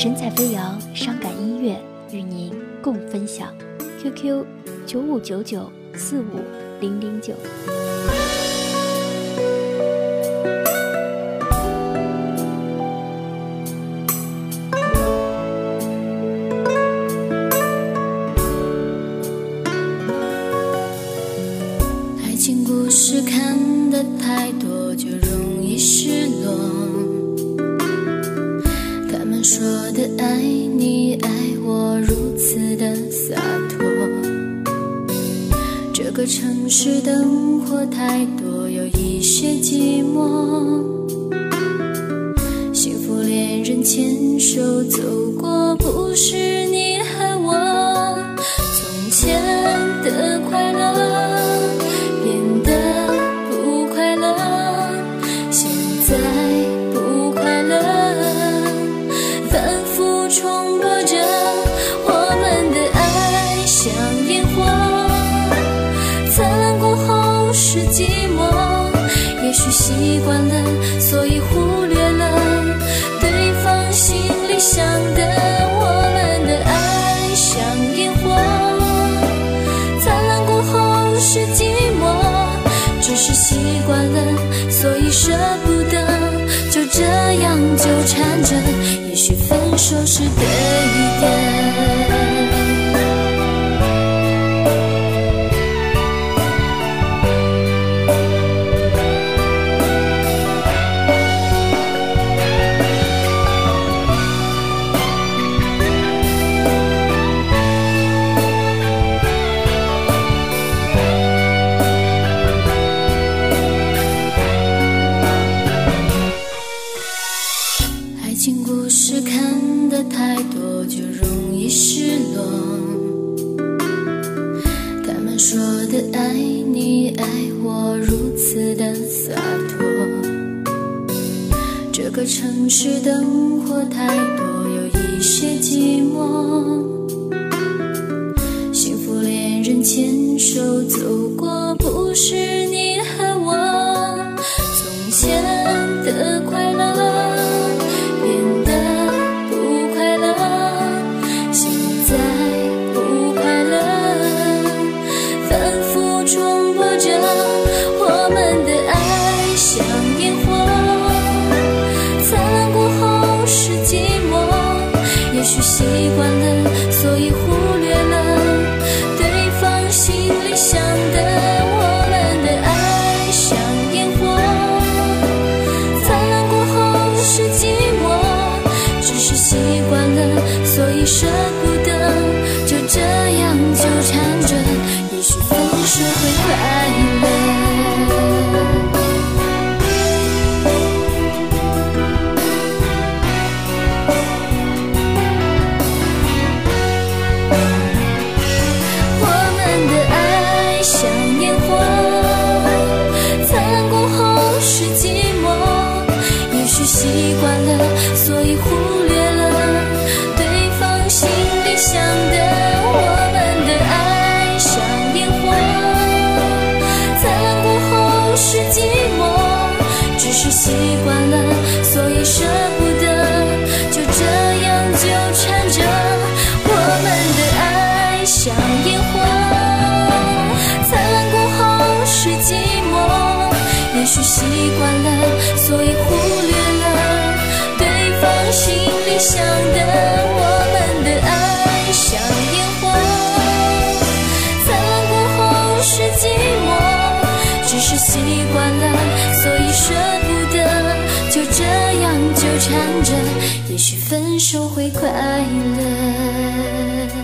神采飞扬，伤感音乐与您共分享。QQ：九五九九四五零零九。爱情故事看得太多，就容易失落。说的爱你爱我，如此的洒脱。这个城市灯火太多，有一些寂寞。幸福恋人牵手走过，不是你寂寞。也许习惯了，所以忽略了对方心里想的。我们的爱像烟火，灿烂过后是寂寞，只是习惯了，所以舍不得，就这样纠缠着。也许分手是对这个城市灯火太多，有一些寂寞。幸福恋人牵手走过，不是想的。我们的爱像烟火，灿烂过后是寂寞，只是习惯了，所以舍不得，就这样纠缠着。也许分手会快乐。也许习惯了，所以忽略了对方心里想的。我们的爱像烟火，灿烂过后是寂寞。只是习惯了，所以舍不得，就这样纠缠着。也许分手会快乐。